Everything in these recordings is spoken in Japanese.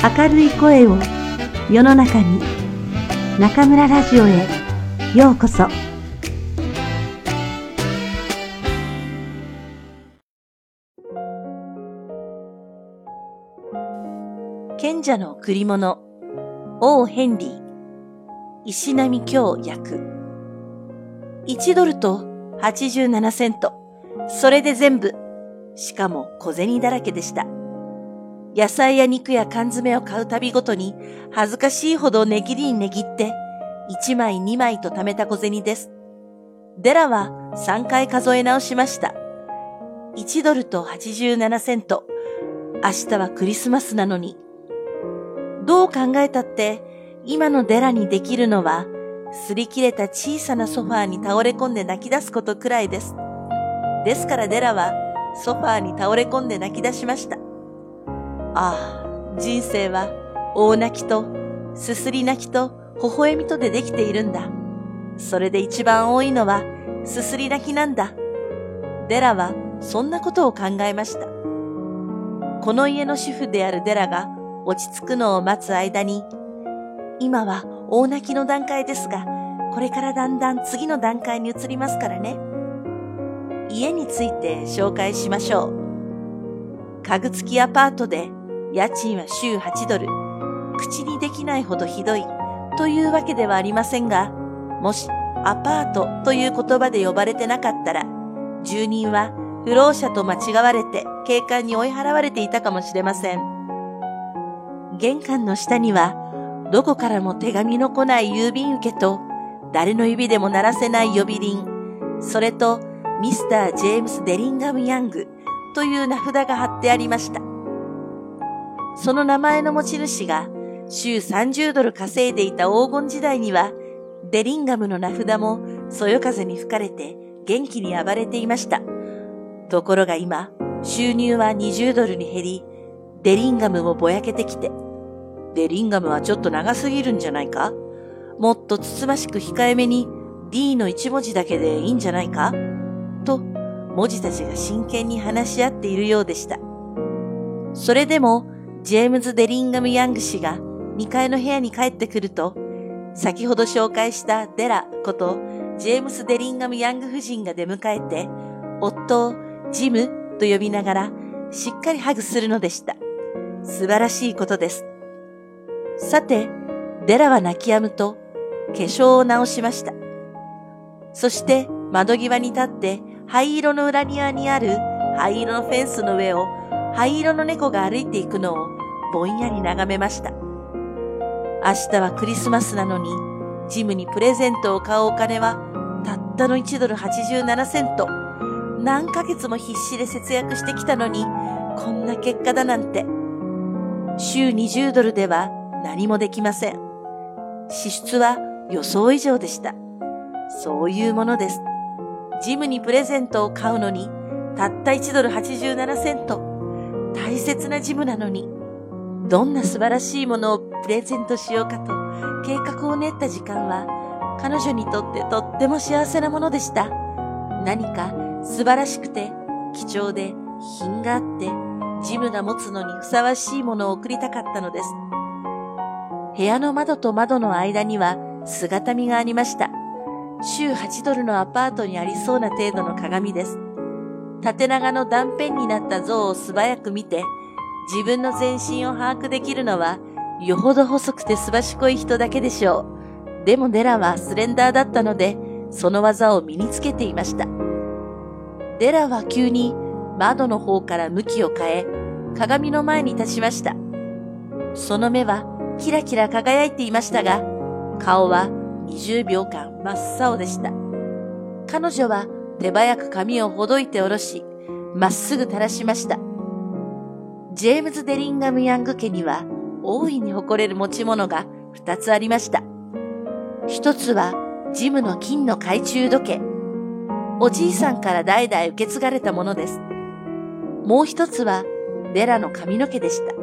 明るい声を世の中に中村ラジオへようこそ。賢者の贈り物。王ヘンリー。石波京役。1ドルと87セント。それで全部。しかも小銭だらけでした。野菜や肉や缶詰を買うたびごとに恥ずかしいほど値切りに値切って1枚2枚と貯めた小銭です。デラは3回数え直しました。1ドルと87セント。明日はクリスマスなのに。どう考えたって今のデラにできるのは擦り切れた小さなソファーに倒れ込んで泣き出すことくらいです。ですからデラはソファーに倒れ込んで泣き出しました。ああ、人生は大泣きと、すすり泣きと、微笑みとでできているんだ。それで一番多いのは、すすり泣きなんだ。デラはそんなことを考えました。この家の主婦であるデラが落ち着くのを待つ間に、今は大泣きの段階ですが、これからだんだん次の段階に移りますからね。家について紹介しましょう。家具付きアパートで家賃は週8ドル。口にできないほどひどいというわけではありませんが、もしアパートという言葉で呼ばれてなかったら、住人は不老者と間違われて警官に追い払われていたかもしれません。玄関の下には、どこからも手紙の来ない郵便受けと、誰の指でも鳴らせない呼び鈴、それとミスター・ジェームス・デリンガム・ヤングという名札が貼ってありました。その名前の持ち主が週30ドル稼いでいた黄金時代には、デリンガムの名札もそよ風に吹かれて元気に暴れていました。ところが今、収入は20ドルに減り、デリンガムもぼやけてきて、デリンガムはちょっと長すぎるんじゃないか？もっとつつましく控えめに D の1文字だけでいいんじゃないか？と、文字たちが真剣に話し合っているようでした。それでも、ジェームズ・デリンガム・ヤング氏が2階の部屋に帰ってくると、先ほど紹介したデラことジェームス・デリンガム・ヤング夫人が出迎えて、夫をジムと呼びながらしっかりハグするのでした。素晴らしいことです。さて、デラは泣き止むと化粧を直しました。そして窓際に立って灰色の裏庭にある灰色のフェンスの上を灰色の猫が歩いていくのをぼんやり眺めました。明日はクリスマスなのに、ジムにプレゼントを買うお金は、たったの1ドル87セント。何ヶ月も必死で節約してきたのに、こんな結果だなんて。週20ドルでは何もできません。支出は予想以上でした。そういうものです。ジムにプレゼントを買うのに、たった1ドル87セント。大切なジムなのに。どんな素晴らしいものをプレゼントしようかと計画を練った時間は彼女にとってとっても幸せなものでした。何か素晴らしくて貴重で品があってジムが持つのにふさわしいものを送りたかったのです。部屋の窓と窓の間には姿見がありました。週8ドルのアパートにありそうな程度の鏡です。縦長の断片になった像を素早く見て自分の全身を把握できるのは、よほど細くてすばしこい人だけでしょう。でもデラはスレンダーだったので、その技を身につけていました。デラは急に窓の方から向きを変え、鏡の前に立ちました。その目はキラキラ輝いていましたが、顔は20秒間真っ青でした。彼女は手早く髪をほどいて下ろし、まっすぐ垂らしました。ジェームズ・デリンガム・ヤング家には大いに誇れる持ち物が二つありました。一つはジムの金の懐中時計。おじいさんから代々受け継がれたものです。もう一つはデラの髪の毛でした。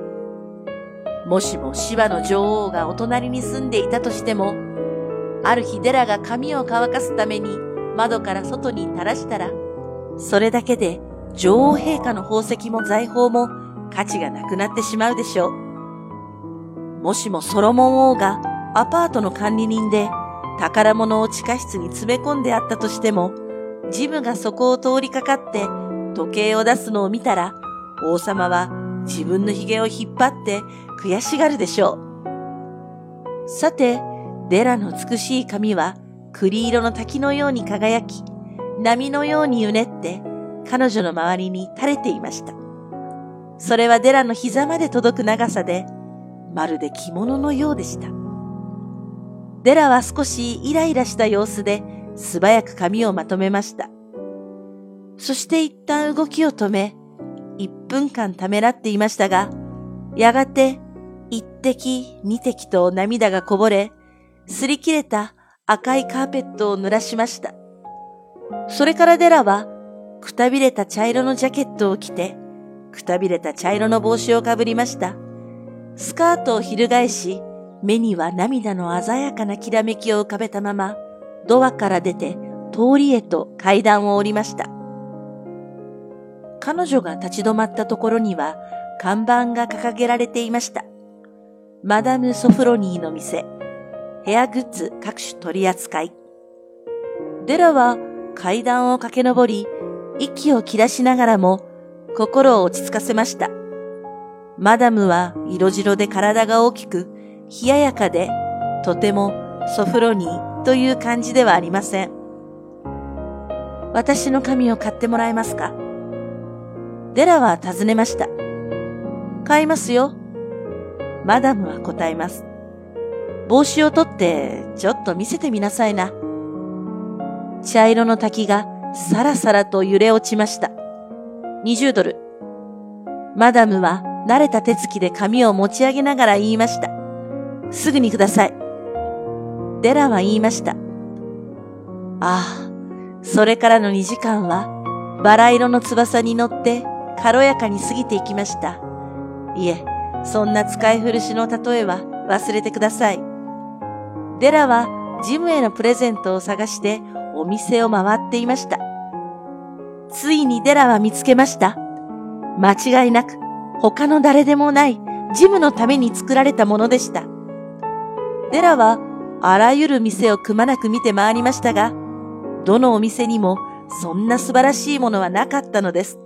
もしも芝の女王がお隣に住んでいたとしても、ある日デラが髪を乾かすために窓から外に垂らしたら、それだけで女王陛下の宝石も財宝も価値がなくなってしまうでしょう。もしもソロモン王がアパートの管理人で宝物を地下室に詰め込んであったとしても、ジムがそこを通りかかって時計を出すのを見たら、王様は自分の髭を引っ張って悔しがるでしょう。さて、デラの美しい髪は栗色の滝のように輝き、波のようにうねって彼女の周りに垂れていました。それはデラの膝まで届く長さで、まるで着物のようでした。デラは少しイライラした様子で素早く髪をまとめました。そして一旦動きを止め、一分間ためらっていましたが、やがて一滴二滴と涙がこぼれ、擦り切れた赤いカーペットを濡らしました。それからデラは、くたびれた茶色のジャケットを着て、くたびれた茶色の帽子をかぶりました。スカートを翻し、目には涙の鮮やかなきらめきを浮かべたまま、ドアから出て通りへと階段を降りました。彼女が立ち止まったところには看板が掲げられていました。マダム・ソフロニーの店、ヘアグッズ各種取り扱い。デラは階段を駆け上り、息を切らしながらも心を落ち着かせました。マダムは色白で体が大きく、冷ややかで、とてもソフロニーという感じではありません。私の髪を買ってもらえますか？デラは尋ねました。買いますよ。マダムは答えます。帽子を取ってちょっと見せてみなさいな。茶色の滝がさらさらと揺れ落ちました。20ドル。マダムは慣れた手つきで髪を持ち上げながら言いました。すぐにください。デラは言いました。ああ、それからの2時間はバラ色の翼に乗って軽やかに過ぎていきました。いえ、そんな使い古しの例えは忘れてください。デラはジムへのプレゼントを探してお店を回っていました。ついにデラは見つけました。間違いなく他の誰でもないジムのために作られたものでした。デラはあらゆる店をくまなく見て回りましたが、どのお店にもそんな素晴らしいものはなかったのです。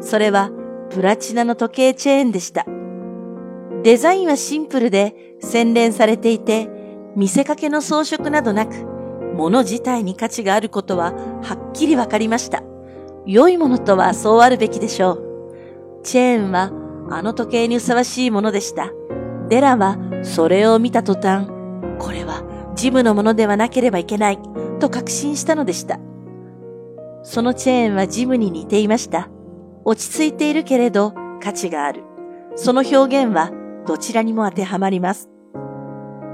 それはプラチナの時計チェーンでした。デザインはシンプルで洗練されていて、見せかけの装飾などなく、物自体に価値があることははっきりわかりました。良いものとはそうあるべきでしょう。チェーンはあの時計にふさわしいものでした。デラはそれを見た途端、これはジムのものではなければいけないと確信したのでした。そのチェーンはジムに似ていました。落ち着いているけれど価値がある。その表現はどちらにも当てはまります。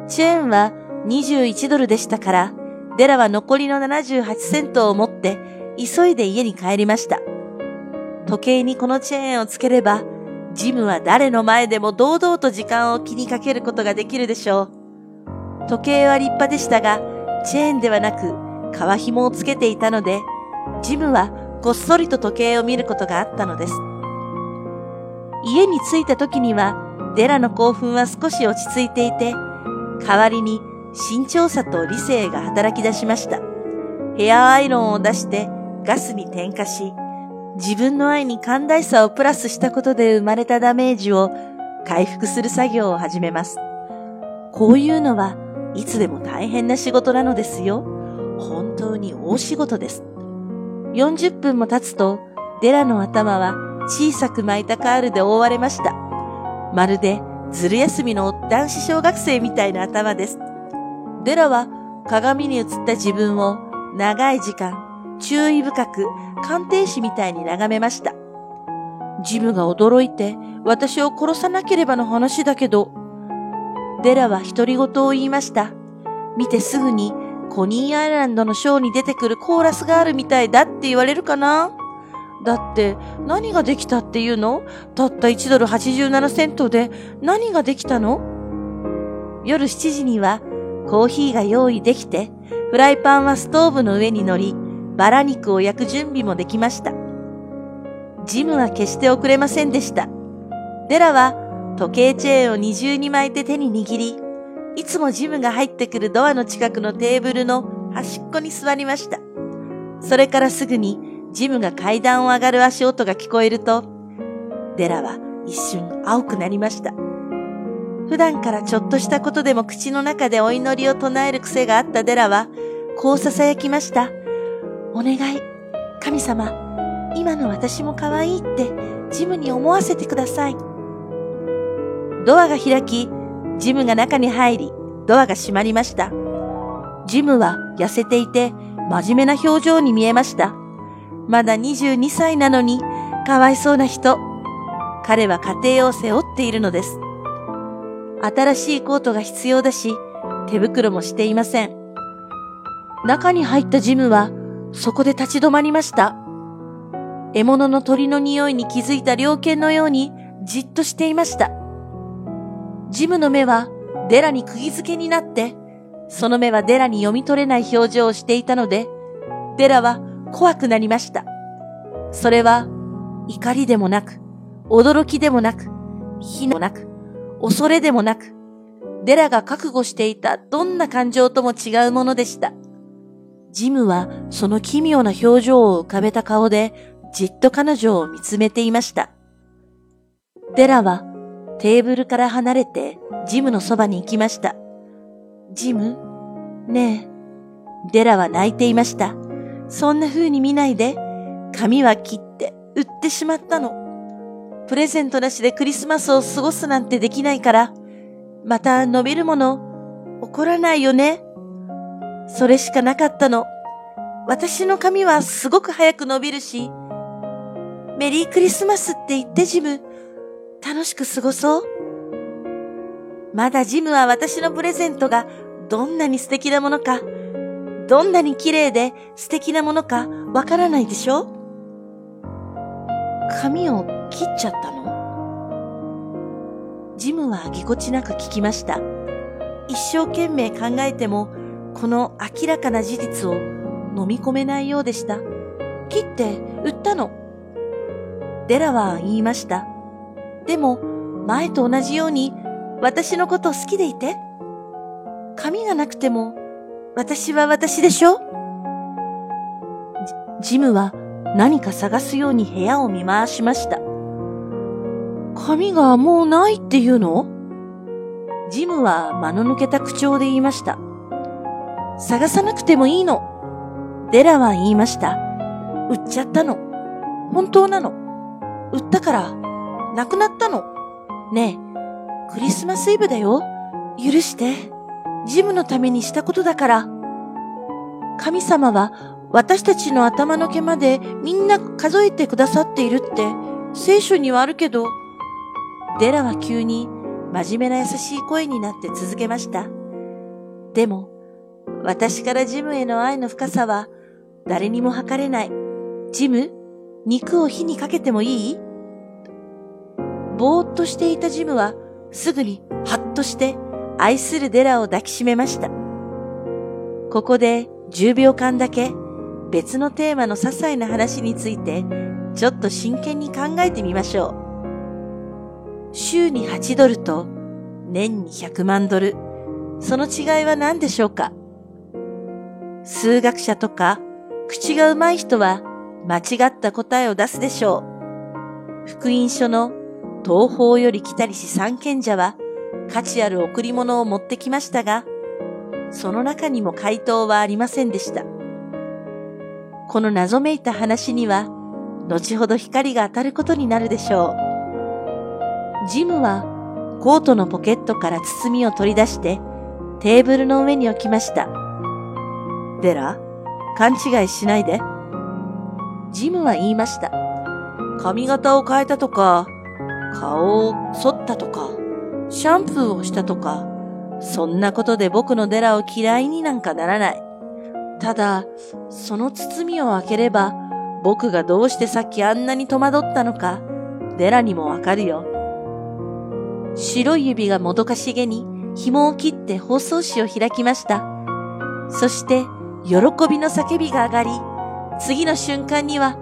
チェーンは21ドルでしたから、デラは残りの78セントを持って急いで家に帰りました。時計にこのチェーンをつければ、ジムは誰の前でも堂々と時間を気にかけることができるでしょう。時計は立派でしたが、チェーンではなく、革紐をつけていたので、ジムはこっそりと時計を見ることがあったのです。家に着いた時には、デラの興奮は少し落ち着いていて、代わりに慎重さと理性が働き出しました。ヘアアイロンを出してガスに点火し、自分の愛に寛大さをプラスしたことで生まれたダメージを回復する作業を始めます。こういうのはいつでも大変な仕事なのですよ。本当に大仕事です。40分も経つと、デラの頭は小さく巻いたカールで覆われました。まるでずる休みの男子小学生みたいな頭です。デラは鏡に映った自分を長い時間注意深く鑑定士みたいに眺めました。ジムが驚いて私を殺さなければの話だけど、デラは独り言を言いました。見てすぐにコニーアイランドのショーに出てくるコーラスがあるみたいだって言われるかな？だって何ができたっていうの？たった1ドル87セントで何ができたの？夜7時にはコーヒーが用意できて、フライパンはストーブの上に乗り、バラ肉を焼く準備もできました。ジムは決して遅れませんでした。デラは時計チェーンを二重に巻いて手に握り、いつもジムが入ってくるドアの近くのテーブルの端っこに座りました。それからすぐにジムが階段を上がる足音が聞こえると、デラは一瞬青くなりました。普段からちょっとしたことでも口の中でお祈りを唱える癖があったデラは、こう囁きました。お願い、神様、今の私も可愛いってジムに思わせてください。ドアが開き、ジムが中に入り、ドアが閉まりました。ジムは痩せていて、真面目な表情に見えました。まだ22歳なのに、かわいそうな人。彼は家庭を背負っているのです。新しいコートが必要だし、手袋もしていません。中に入ったジムは、そこで立ち止まりました。獲物の鳥の匂いに気づいた猟犬のようにじっとしていました。ジムの目はデラに釘付けになって、その目はデラに読み取れない表情をしていたので、デラは怖くなりました。それは怒りでもなく、驚きでもなく、火でもなく、恐れでもなく、デラが覚悟していたどんな感情とも違うものでした。ジムはその奇妙な表情を浮かべた顔でじっと彼女を見つめていました。デラはテーブルから離れてジムのそばに行きました。ジム？ねえ。デラは泣いていました。そんな風に見ないで、髪は切って売ってしまったの。プレゼントなしでクリスマスを過ごすなんてできないから、また伸びるもの、怒らないよね。それしかなかったの。私の髪はすごく早く伸びるし、メリークリスマスって言ってジム。楽しく過ごそう。まだジムは私のプレゼントがどんなに素敵なものか、どんなに綺麗で素敵なものかわからないでしょ？髪を切っちゃったの？ジムはぎこちなく聞きました。一生懸命考えても、この明らかな事実を飲み込めないようでした。切って売ったの。デラは言いました。でも、前と同じように私のこと好きでいて。髪がなくても、私は私でしょジムは何か探すように部屋を見回しました。髪がもうないっていうの？ジムは間の抜けた口調で言いました。探さなくてもいいの。デラは言いました。売っちゃったの。本当なの。売ったから、亡くなったの。ねえ、クリスマスイブだよ。許して。ジムのためにしたことだから。神様は私たちの頭の毛までみんな数えてくださっているって聖書にはあるけど、デラは急に真面目な優しい声になって続けました。でも、私からジムへの愛の深さは誰にも測れない。ジム、肉を火にかけてもいい？ぼーっとしていたジムはすぐにハッとして愛するデラを抱きしめました。ここで10秒間だけ別のテーマの些細な話についてちょっと真剣に考えてみましょう。週に8ドルと年に100万ドル。その違いは何でしょうか？数学者とか口が上手い人は間違った答えを出すでしょう。福音書の東方より来たりし三賢者は価値ある贈り物を持ってきましたが、その中にも回答はありませんでした。この謎めいた話には、後ほど光が当たることになるでしょう。ジムはコートのポケットから包みを取り出してテーブルの上に置きました。デラ、勘違いしないで。ジムは言いました。髪型を変えたとか、顔を剃ったとか、シャンプーをしたとか、そんなことで僕のデラを嫌いになんかならない。ただ、その包みを開ければ、僕がどうしてさっきあんなに戸惑ったのか、デラにもわかるよ。白い指がもどかしげに紐を切って包装紙を開きました。そして、喜びの叫びが上がり、次の瞬間には、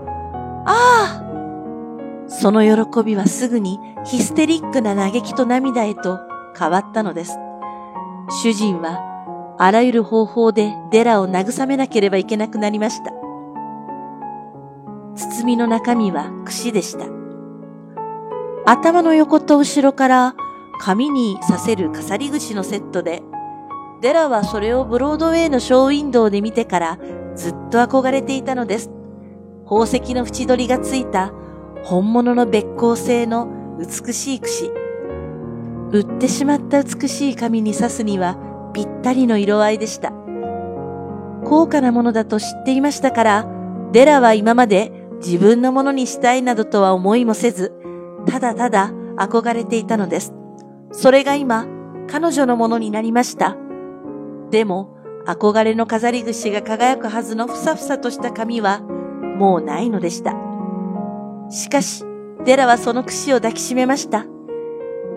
ああその喜びはすぐにヒステリックな嘆きと涙へと変わったのです。主人はあらゆる方法でデラを慰めなければいけなくなりました。包みの中身は櫛でした。頭の横と後ろから髪にさせる飾り口のセットで、デラはそれをブロードウェイのショーウィンドウで見てからずっと憧れていたのです。宝石の縁取りがついた本物の別光製の美しい櫛。売ってしまった美しい髪に刺すにはぴったりの色合いでした。高価なものだと知っていましたから、デラは今まで自分のものにしたいなどとは思いもせず、ただただ憧れていたのです。それが今、彼女のものになりました。でも、憧れの飾り串が輝くはずのふさふさとした髪は、もうないのでした。しかし、デラはその串を抱きしめました。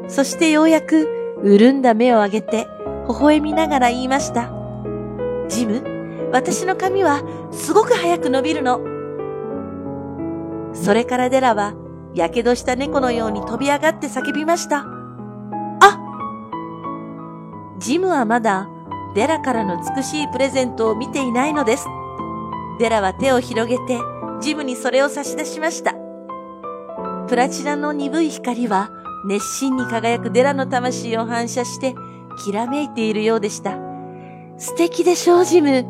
そしてようやく、潤んだ目を上げて、微笑みながら言いました。ジム、私の髪はすごく早く伸びるの。それからデラは、やけどした猫のように飛び上がって叫びました。あジムはまだデラからの美しいプレゼントを見ていないのです。デラは手を広げてジムにそれを差し出しました。プラチナの鈍い光は熱心に輝くデラの魂を反射してきらめいているようでした。素敵でしょう、ジム。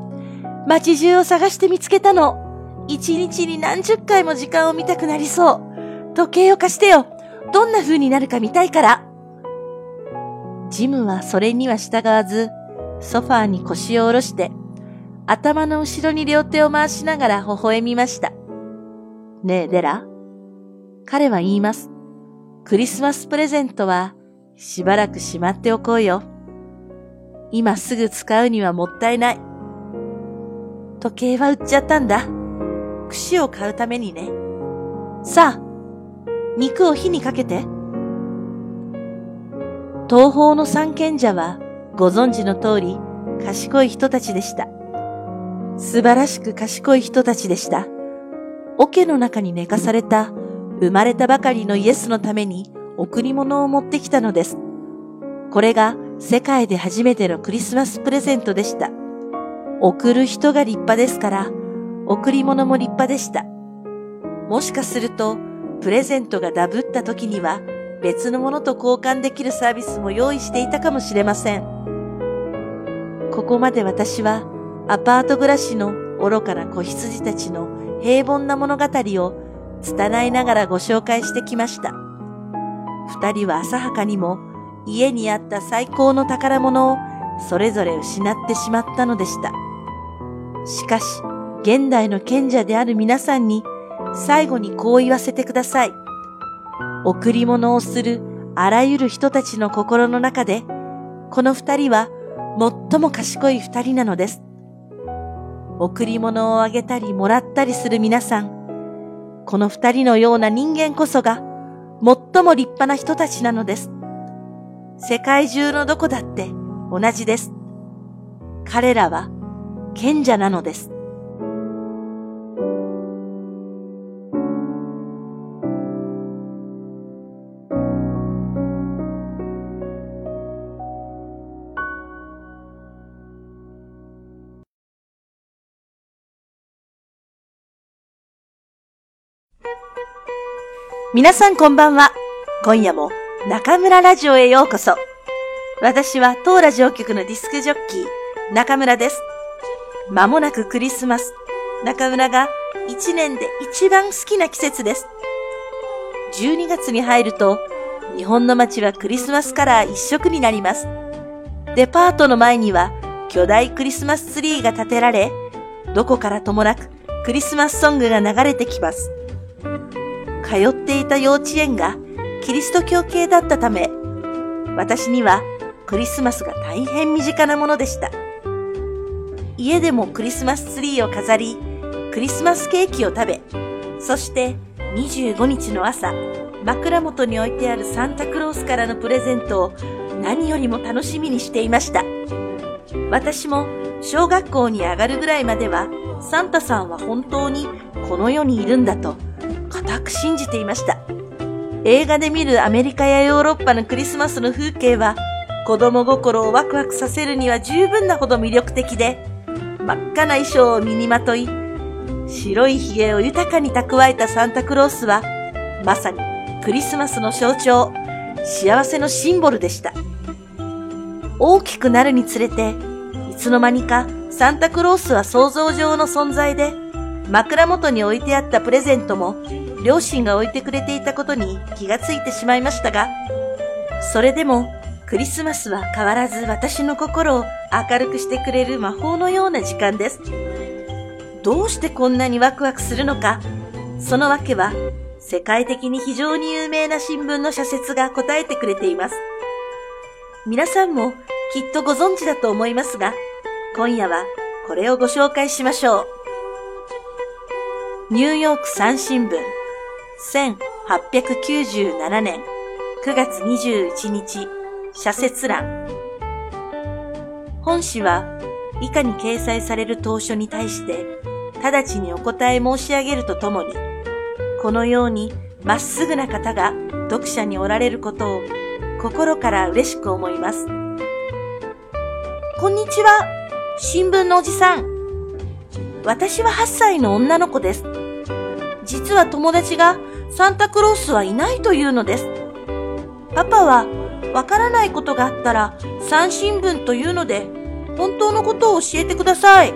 街中を探して見つけたの。一日に何十回も時間を見たくなりそう。時計を貸してよ。どんな風になるか見たいから。ジムはそれには従わず、ソファーに腰を下ろして、頭の後ろに両手を回しながら微笑みました。ねえ、デラ？彼は言います。クリスマスプレゼントはしばらくしまっておこうよ。今すぐ使うにはもったいない。時計は売っちゃったんだ。串を買うためにね。さあ、肉を火にかけて。東方の三賢者はご存知の通り賢い人たちでした。素晴らしく賢い人たちでした。桶の中に寝かされた生まれたばかりのイエスのために贈り物を持ってきたのです。これが世界で初めてのクリスマスプレゼントでした。贈る人が立派ですから、贈り物も立派でした。もしかすると、プレゼントがダブった時には、別のものと交換できるサービスも用意していたかもしれません。ここまで私は、アパート暮らしの愚かな子羊たちの平凡な物語を拙いながらご紹介してきました。二人は浅はかにも家にあった最高の宝物をそれぞれ失ってしまったのでした。しかし、現代の賢者である皆さんに最後にこう言わせてください。贈り物をするあらゆる人たちの心の中で、この二人は最も賢い二人なのです。贈り物をあげたりもらったりする皆さん、この二人のような人間こそが最も立派な人たちなのです。世界中のどこだって同じです。彼らは賢者なのです。皆さんこんばんは。今夜も中村ラジオへようこそ。私は当ラジオ局のディスクジョッキー、中村です。まもなくクリスマス。中村が一年で一番好きな季節です。12月に入ると、日本の街はクリスマスカラー一色になります。デパートの前には巨大クリスマスツリーが建てられ、どこからともなくクリスマスソングが流れてきます。通っていた幼稚園がキリスト教系だったため、私にはクリスマスが大変身近なものでした。家でもクリスマスツリーを飾り、クリスマスケーキを食べ、そして25日の朝、枕元に置いてあるサンタクロースからのプレゼントを何よりも楽しみにしていました。私も小学校に上がるぐらいまでは、サンタさんは本当にこの世にいるんだと固く信じていました。映画で見るアメリカやヨーロッパのクリスマスの風景は子供心をワクワクさせるには十分なほど魅力的で、真っ赤な衣装を身にまとい、白い髭を豊かに蓄えたサンタクロースは、まさにクリスマスの象徴、幸せのシンボルでした。大きくなるにつれて、いつの間にかサンタクロースは想像上の存在で、枕元に置いてあったプレゼントも両親が置いてくれていたことに気がついてしまいましたが、それでもクリスマスは変わらず私の心を明るくしてくれる魔法のような時間です。どうしてこんなにワクワクするのか、そのわけは世界的に非常に有名な新聞の社説が答えてくれています。皆さんもきっとご存知だと思いますが、今夜はこれをご紹介しましょう。ニューヨーク三新聞1897年9月21日社説欄本誌は以下に掲載される当初に対して直ちにお答え申し上げるとともにこのようにまっすぐな方が読者におられることを心から嬉しく思います。こんにちは。新聞のおじさん。私は8歳の女の子です。実は友達がサンタクロースはいないというのです。パパはわからないことがあったら三新聞というので本当のことを教えてください。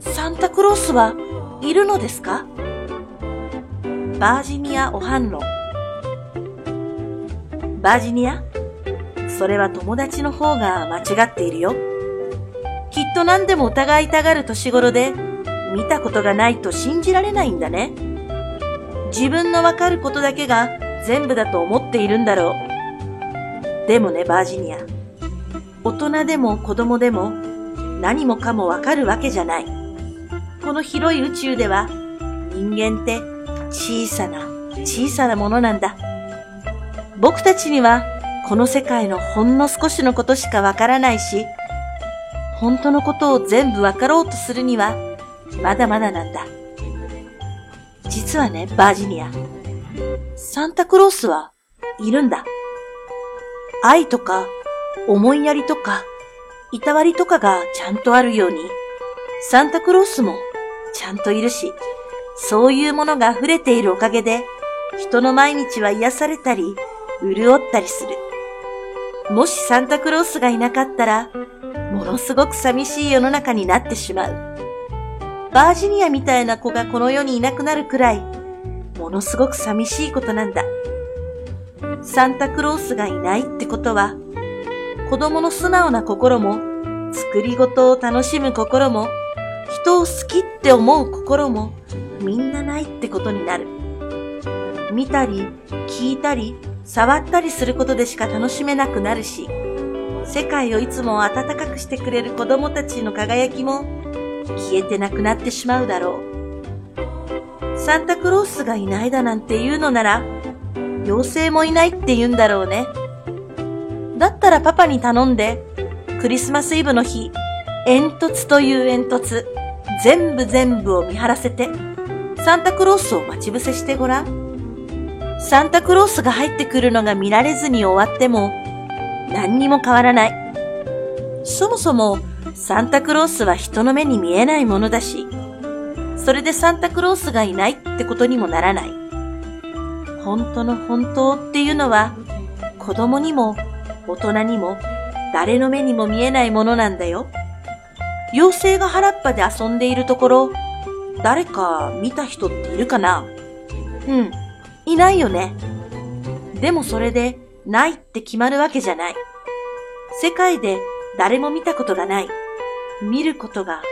サンタクロースはいるのですか？バージニア・オハンロン。バージニア？それは友達の方が間違っているよ。きっと何でも疑いたがる年頃で見たことがないと信じられないんだね。自分のわかることだけが全部だと思っているんだろう。でもね、バージニア。大人でも子供でも何もかもわかるわけじゃない。この広い宇宙では人間って小さな小さなものなんだ。僕たちにはこの世界のほんの少しのことしかわからないし、本当のことを全部わかろうとするにはまだまだなんだ。実はね、バージニア。サンタクロースはいるんだ。愛とか、思いやりとか、いたわりとかがちゃんとあるように、サンタクロースもちゃんといるし、そういうものが溢れているおかげで、人の毎日は癒されたり、潤ったりする。もしサンタクロースがいなかったら、ものすごく寂しい世の中になってしまう。バージニアみたいな子がこの世にいなくなるくらい、ものすごく寂しいことなんだ。サンタクロースがいないってことは、子供の素直な心も、作り事を楽しむ心も、人を好きって思う心も、みんなないってことになる。見たり、聞いたり、触ったりすることでしか楽しめなくなるし、世界をいつも温かくしてくれる子供たちの輝きも消えてなくなってしまうだろう。サンタクロースがいないだなんて言うのなら、妖精もいないって言うんだろうね。だったらパパに頼んで、クリスマスイブの日、煙突という煙突、全部全部を見張らせて、サンタクロースを待ち伏せしてごらん。サンタクロースが入ってくるのが見られずに終わっても、何にも変わらない。そもそも、サンタクロースは人の目に見えないものだし、それでサンタクロースがいないってことにもならない。本当の本当っていうのは、子供にも大人にも誰の目にも見えないものなんだよ。妖精が原っぱで遊んでいるところ、誰か見た人っているかなうん、いないよね。でもそれでないって決まるわけじゃない。世界で誰も見たことがない。見ることが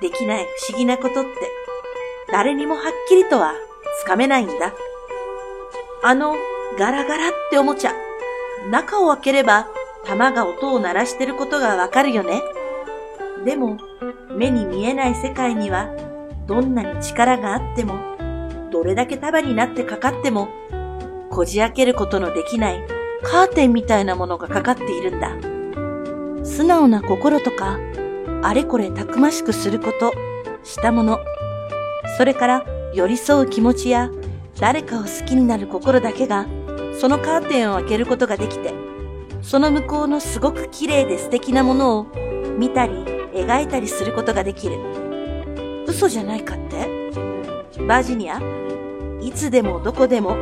できない不思議なことって、誰にもはっきりとはつかめないんだ。あのガラガラっておもちゃ、中を開ければ玉が音を鳴らしてることがわかるよね。でも、目に見えない世界には、どんなに力があっても、どれだけ束になってかかっても、こじ開けることのできないカーテンみたいなものがかかっているんだ。素直な心とかあれこれたくましくすること、したもの、それから寄り添う気持ちや誰かを好きになる心だけがそのカーテンを開けることができて、その向こうのすごく綺麗で素敵なものを見たり描いたりすることができる。嘘じゃないかって？バージニアいつでもどこでも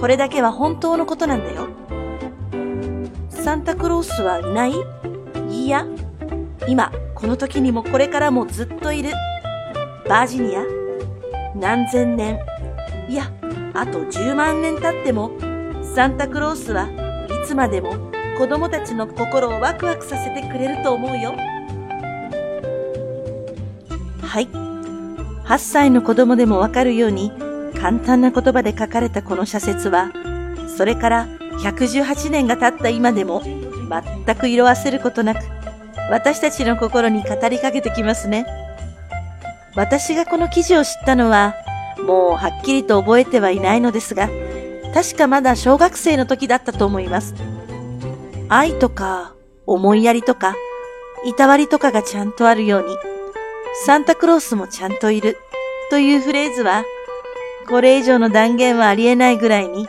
これだけは本当のことなんだよ。サンタクロースはいない？いや、今、この時にもこれからもずっといる。バージニア何千年、いや、あと10万年経っても、サンタクロースはいつまでも子供たちの心をワクワクさせてくれると思うよ。はい。8歳の子供でもわかるように簡単な言葉で書かれたこの社説は、それから118年が経った今でも全く色あせることなく、私たちの心に語りかけてきますね。私がこの記事を知ったのは、もうはっきりと覚えてはいないのですが、確かまだ小学生の時だったと思います。愛とか、思いやりとか、いたわりとかがちゃんとあるように、サンタクロースもちゃんといるというフレーズは、これ以上の断言はありえないぐらいに、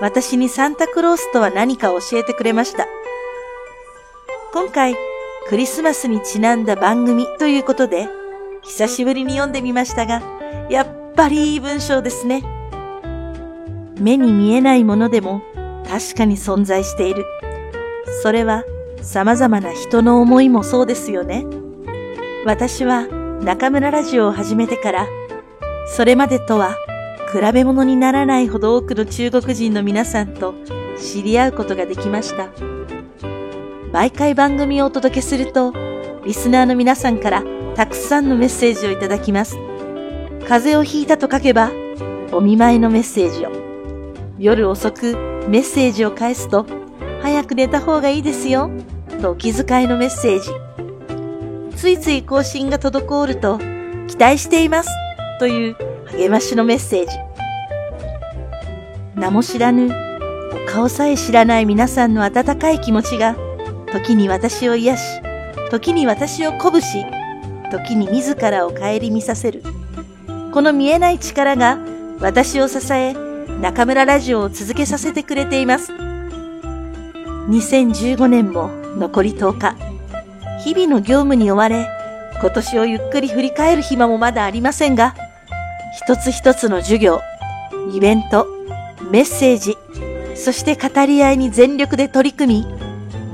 私にサンタクロースとは何か教えてくれました。今回、クリスマスにちなんだ番組ということで、久しぶりに読んでみましたが、やっぱりいい文章ですね。目に見えないものでも確かに存在している。それは様々な人の思いもそうですよね。私は中村ラジオを始めてから、それまでとは比べ物にならないほど多くの中国人の皆さんと知り合うことができました。毎回番組をお届けすると、リスナーの皆さんからたくさんのメッセージをいただきます。風邪をひいたと書けば、お見舞いのメッセージを。夜遅くメッセージを返すと、早く寝た方がいいですよ、とお気遣いのメッセージ。ついつい更新が滞ると、期待しています、という励ましのメッセージ。名も知らぬ、お顔さえ知らない皆さんの温かい気持ちが、時に私を癒し、時に私を鼓舞し、時に自らを顧みさせる。この見えない力が私を支え、中村ラジオを続けさせてくれています。2015年も残り10日。日々の業務に追われ、今年をゆっくり振り返る暇もまだありませんが、一つ一つの授業、イベント、メッセージ、そして語り合いに全力で取り組み、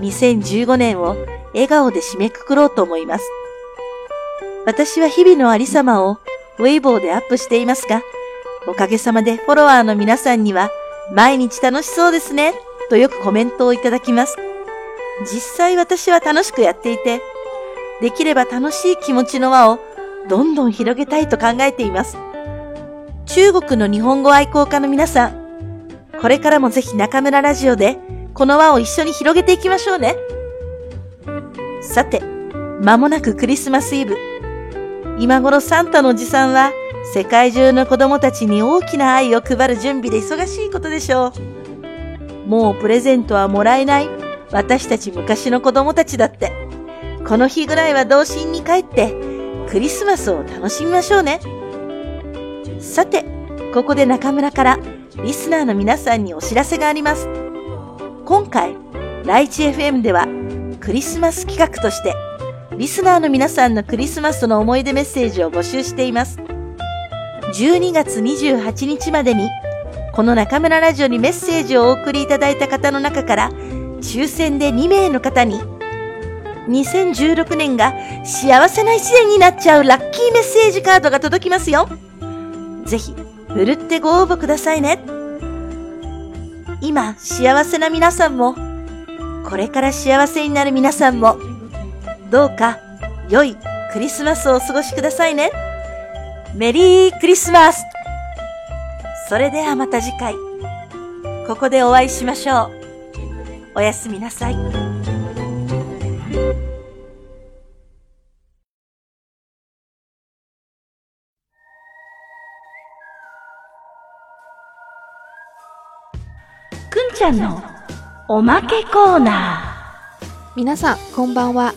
2015年を笑顔で締めくくろうと思います。私は日々のありさまをウェイボーでアップしていますが、おかげさまでフォロワーの皆さんには毎日楽しそうですね、とよくコメントをいただきます。実際私は楽しくやっていて、できれば楽しい気持ちの輪をどんどん広げたいと考えています。中国の日本語愛好家の皆さん、これからもぜひ中村ラジオでこの輪を一緒に広げていきましょうね。さて、間もなくクリスマスイブ。今頃サンタのおじさんは世界中の子供たちに大きな愛を配る準備で忙しいことでしょう。もうプレゼントはもらえない私たち昔の子供たちだって。この日ぐらいは童心に帰ってクリスマスを楽しみましょうね。さて、ここで中村からリスナーの皆さんにお知らせがあります。今回、ライチ FM ではクリスマス企画としてリスナーの皆さんのクリスマスの思い出メッセージを募集しています。12月28日までに、この中村ラジオにメッセージをお送りいただいた方の中から、抽選で2名の方に、2016年が幸せな一年になっちゃうラッキーメッセージカードが届きますよ。ぜひ、ふるってご応募くださいね。今、幸せな皆さんも、これから幸せになる皆さんも、どうか良いクリスマスをお過ごしくださいね。メリークリスマスそれではまた次回、ここでお会いしましょう。おやすみなさい。ちゃんのおまけコーナー。皆さん、こんばんは。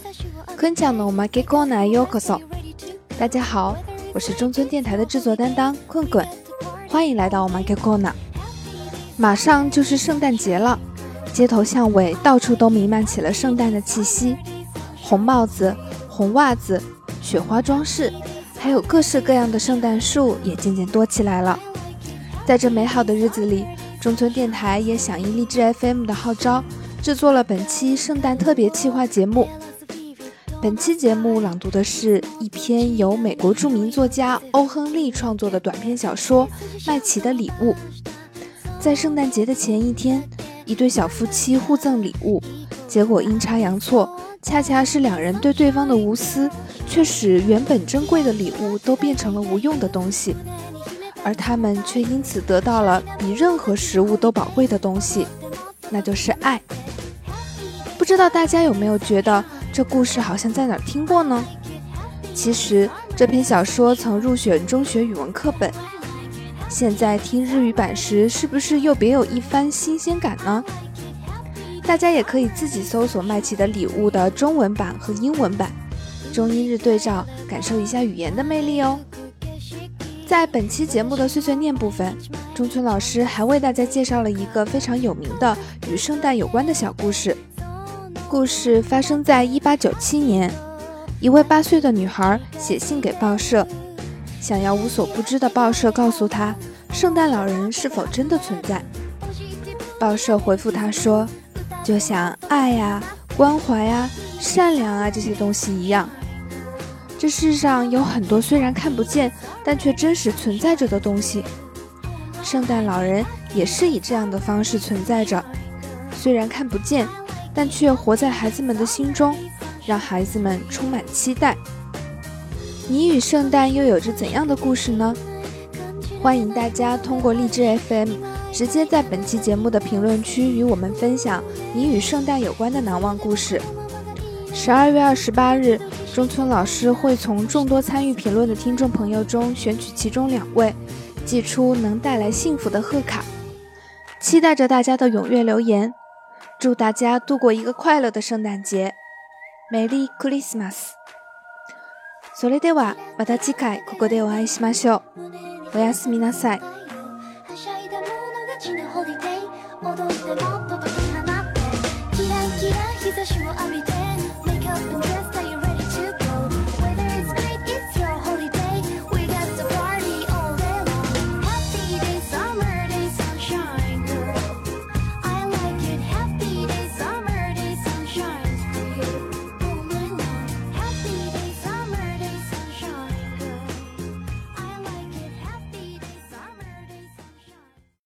坤讲的我们给コーナーようこそ。大家好，我是中村电台的制作担当困困，欢迎来到我们给コーナー。 马上就是圣诞节了，街头巷尾到处都弥漫起了圣诞的气息，红帽子、红袜子、雪花装饰，还有各式各样的圣诞树也渐渐多起来了。在这美好的日子里， 中村电台也响应励志 FM 的号召，制作了本期圣诞特别企划节目。本期节目朗读的是一篇由美国著名作家欧亨利创作的短篇小说《麦琪的礼物》。在圣诞节的前一天，一对小夫妻互赠礼物，结果阴差阳错，恰恰是两人对对方的无私，却使原本珍贵的礼物都变成了无用的东西，而他们却因此得到了比任何食物都宝贵的东西，那就是爱。不知道大家有没有觉得这故事好像在哪儿听过呢？其实这篇小说曾入选中学语文课本。现在听日语版时，是不是又别有一番新鲜感呢？大家也可以自己搜索麦琪的礼物的中文版和英文版，中英日对照，感受一下语言的魅力哦。在本期节目的碎碎念部分，中村老师还为大家介绍了一个非常有名的与圣诞有关的小故事。故事发生在一八九七年，一位八岁的女孩写信给报社。想要无所不知的报社告诉她，圣诞老人是否真的存在？报社回复她说，就像爱呀、关怀呀、善良啊这些东西一样，这世上有很多虽然看不见，但却真实存在着的东西。圣诞老人也是以这样的方式存在着，虽然看不见，但却活在孩子们的心中，让孩子们充满期待。你与圣诞又有着怎样的故事呢？欢迎大家通过荔枝 FM 直接在本期节目的评论区与我们分享你与圣诞有关的难忘故事。十二月二十八日，中村老师会从众多参与评论的听众朋友中选取其中两位，寄出能带来幸福的贺卡。期待着大家的踊跃留言，祝大家度过一个快乐的圣诞节，Merry Christmas！それではまた次回ここでお会いしましょう。おやすみなさい。